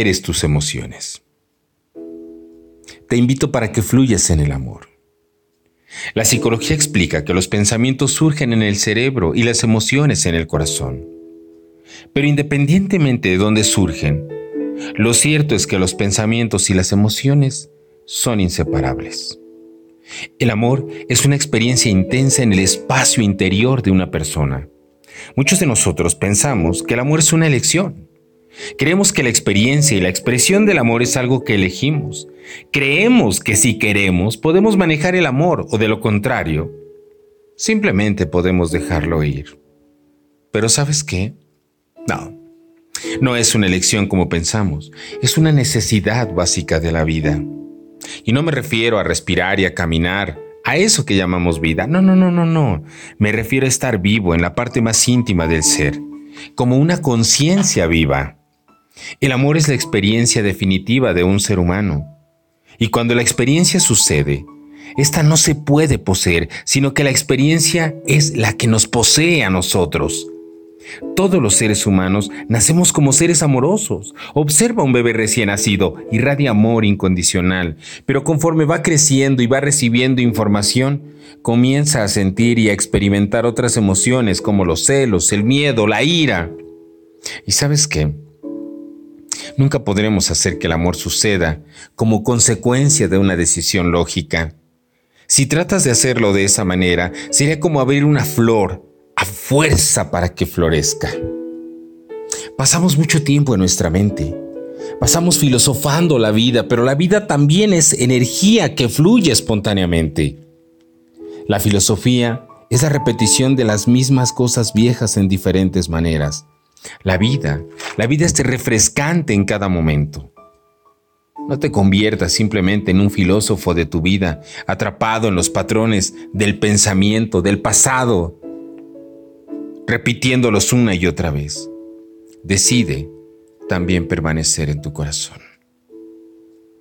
eres tus emociones. Te invito para que fluyas en el amor. La psicología explica que los pensamientos surgen en el cerebro y las emociones en el corazón. Pero independientemente de dónde surgen, lo cierto es que los pensamientos y las emociones son inseparables. El amor es una experiencia intensa en el espacio interior de una persona. Muchos de nosotros pensamos que el amor es una elección. Creemos que la experiencia y la expresión del amor es algo que elegimos. Creemos que si queremos podemos manejar el amor o de lo contrario, simplemente podemos dejarlo ir. Pero ¿sabes qué? No, no es una elección como pensamos, es una necesidad básica de la vida. Y no me refiero a respirar y a caminar, a eso que llamamos vida. No, no, no, no, no. Me refiero a estar vivo en la parte más íntima del ser, como una conciencia viva. El amor es la experiencia definitiva de un ser humano. Y cuando la experiencia sucede, esta no se puede poseer, sino que la experiencia es la que nos posee a nosotros. Todos los seres humanos nacemos como seres amorosos. Observa un bebé recién nacido, irradia amor incondicional, pero conforme va creciendo y va recibiendo información, comienza a sentir y a experimentar otras emociones como los celos, el miedo, la ira. ¿Y sabes qué? Nunca podremos hacer que el amor suceda como consecuencia de una decisión lógica. Si tratas de hacerlo de esa manera, sería como abrir una flor a fuerza para que florezca. Pasamos mucho tiempo en nuestra mente. Pasamos filosofando la vida, pero la vida también es energía que fluye espontáneamente. La filosofía es la repetición de las mismas cosas viejas en diferentes maneras. La vida, la vida es refrescante en cada momento. No te conviertas simplemente en un filósofo de tu vida, atrapado en los patrones del pensamiento, del pasado, repitiéndolos una y otra vez. Decide también permanecer en tu corazón.